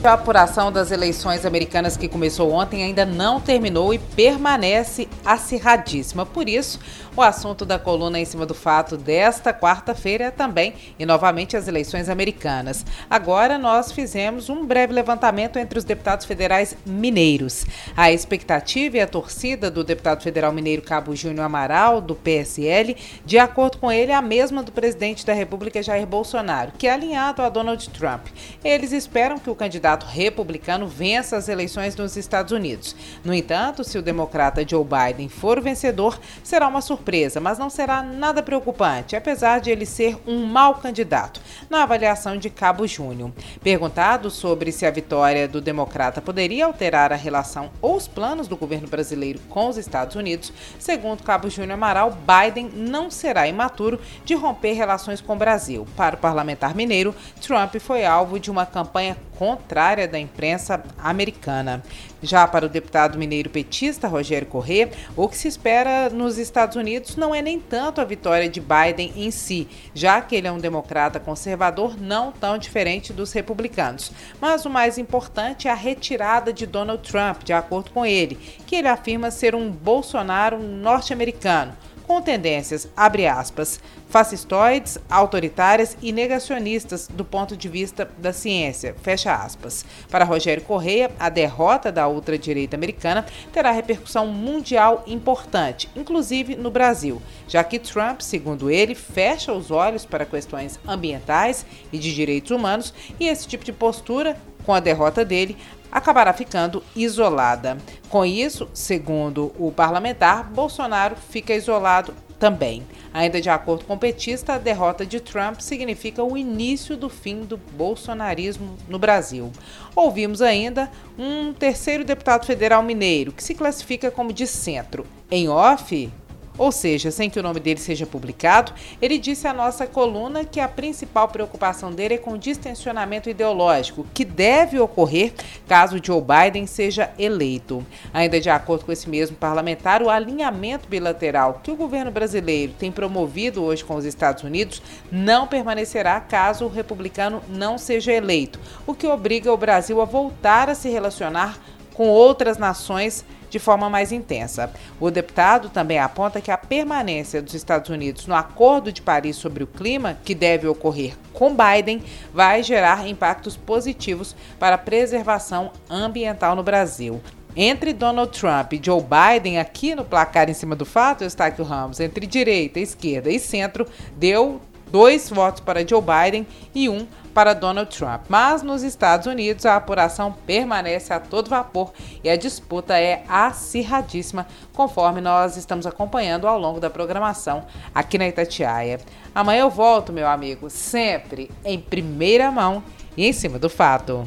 A apuração das eleições americanas que começou ontem ainda não terminou e permanece acirradíssima. Por isso, o assunto da coluna em cima do fato desta quarta-feira é também e novamente as eleições americanas. Agora nós fizemos um breve levantamento entre os deputados federais mineiros. A expectativa e a torcida do deputado federal mineiro Cabo Júnior Amaral, do PSL, de acordo com ele, é a mesma do presidente da República Jair Bolsonaro, que é alinhado a Donald Trump. Eles esperam que o candidato republicano vença as eleições nos Estados Unidos. No entanto, se o democrata Joe Biden for vencedor, será uma surpresa mas não será nada preocupante, apesar de ele ser um mau candidato, na avaliação de Cabo Júnior. Perguntado sobre se a vitória do democrata poderia alterar a relação ou os planos do governo brasileiro com os Estados Unidos, segundo Cabo Júnior Amaral, Biden não será imaturo de romper relações com o Brasil. Para o parlamentar mineiro, Trump foi alvo de uma campanha contrária da imprensa americana. Já para o deputado mineiro petista Rogério Corrêa, o que se espera nos Estados Unidos não é nem tanto a vitória de Biden em si, já que ele é um democrata conservador não tão diferente dos republicanos. Mas o mais importante é a retirada de Donald Trump, de acordo com ele, que ele afirma ser um Bolsonaro norte-americano com tendências, abre aspas, fascistoides, autoritárias e negacionistas do ponto de vista da ciência, fecha aspas. Para Rogério Correia, a derrota da ultradireita americana terá repercussão mundial importante, inclusive no Brasil, já que Trump, segundo ele, fecha os olhos para questões ambientais e de direitos humanos e esse tipo de postura com a derrota dele, acabará ficando isolada. Com isso, segundo o parlamentar, Bolsonaro fica isolado também. Ainda de acordo com o petista, a derrota de Trump significa o início do fim do bolsonarismo no Brasil. Ouvimos ainda um terceiro deputado federal mineiro, que se classifica como de centro. Em off, ou seja, sem que o nome dele seja publicado, ele disse à nossa coluna que a principal preocupação dele é com o distensionamento ideológico, que deve ocorrer caso Joe Biden seja eleito. Ainda de acordo com esse mesmo parlamentar, o alinhamento bilateral que o governo brasileiro tem promovido hoje com os Estados Unidos não permanecerá caso o republicano não seja eleito, o que obriga o Brasil a voltar a se relacionar com outras nações de forma mais intensa. O deputado também aponta que a permanência dos Estados Unidos no Acordo de Paris sobre o Clima, que deve ocorrer com Biden, vai gerar impactos positivos para a preservação ambiental no Brasil. Entre Donald Trump e Joe Biden, aqui no placar em cima do fato, Eustáquio Ramos, entre direita, esquerda e centro, deu dois votos para Joe Biden e um para Donald Trump. Mas nos Estados Unidos a apuração permanece a todo vapor e a disputa é acirradíssima, conforme nós estamos acompanhando ao longo da programação aqui na Itatiaia. Amanhã eu volto, meu amigo, sempre em primeira mão e em cima do fato.